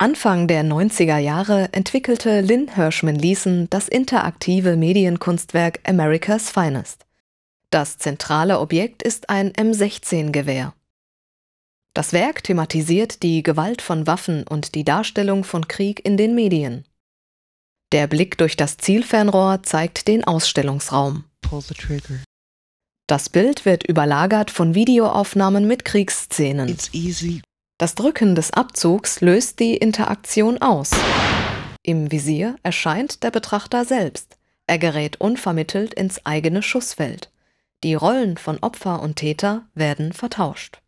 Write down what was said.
Anfang der 90er Jahre entwickelte Lynn Hirschman Leeson das interaktive Medienkunstwerk America's Finest. Das zentrale Objekt ist ein M16-Gewehr. Das Werk thematisiert die Gewalt von Waffen und die Darstellung von Krieg in den Medien. Der Blick durch das Zielfernrohr zeigt den Ausstellungsraum. Das Bild wird überlagert von Videoaufnahmen mit Kriegsszenen. Das Drücken des Abzugs löst die Interaktion aus. Im Visier erscheint der Betrachter selbst. Er gerät unvermittelt ins eigene Schussfeld. Die Rollen von Opfer und Täter werden vertauscht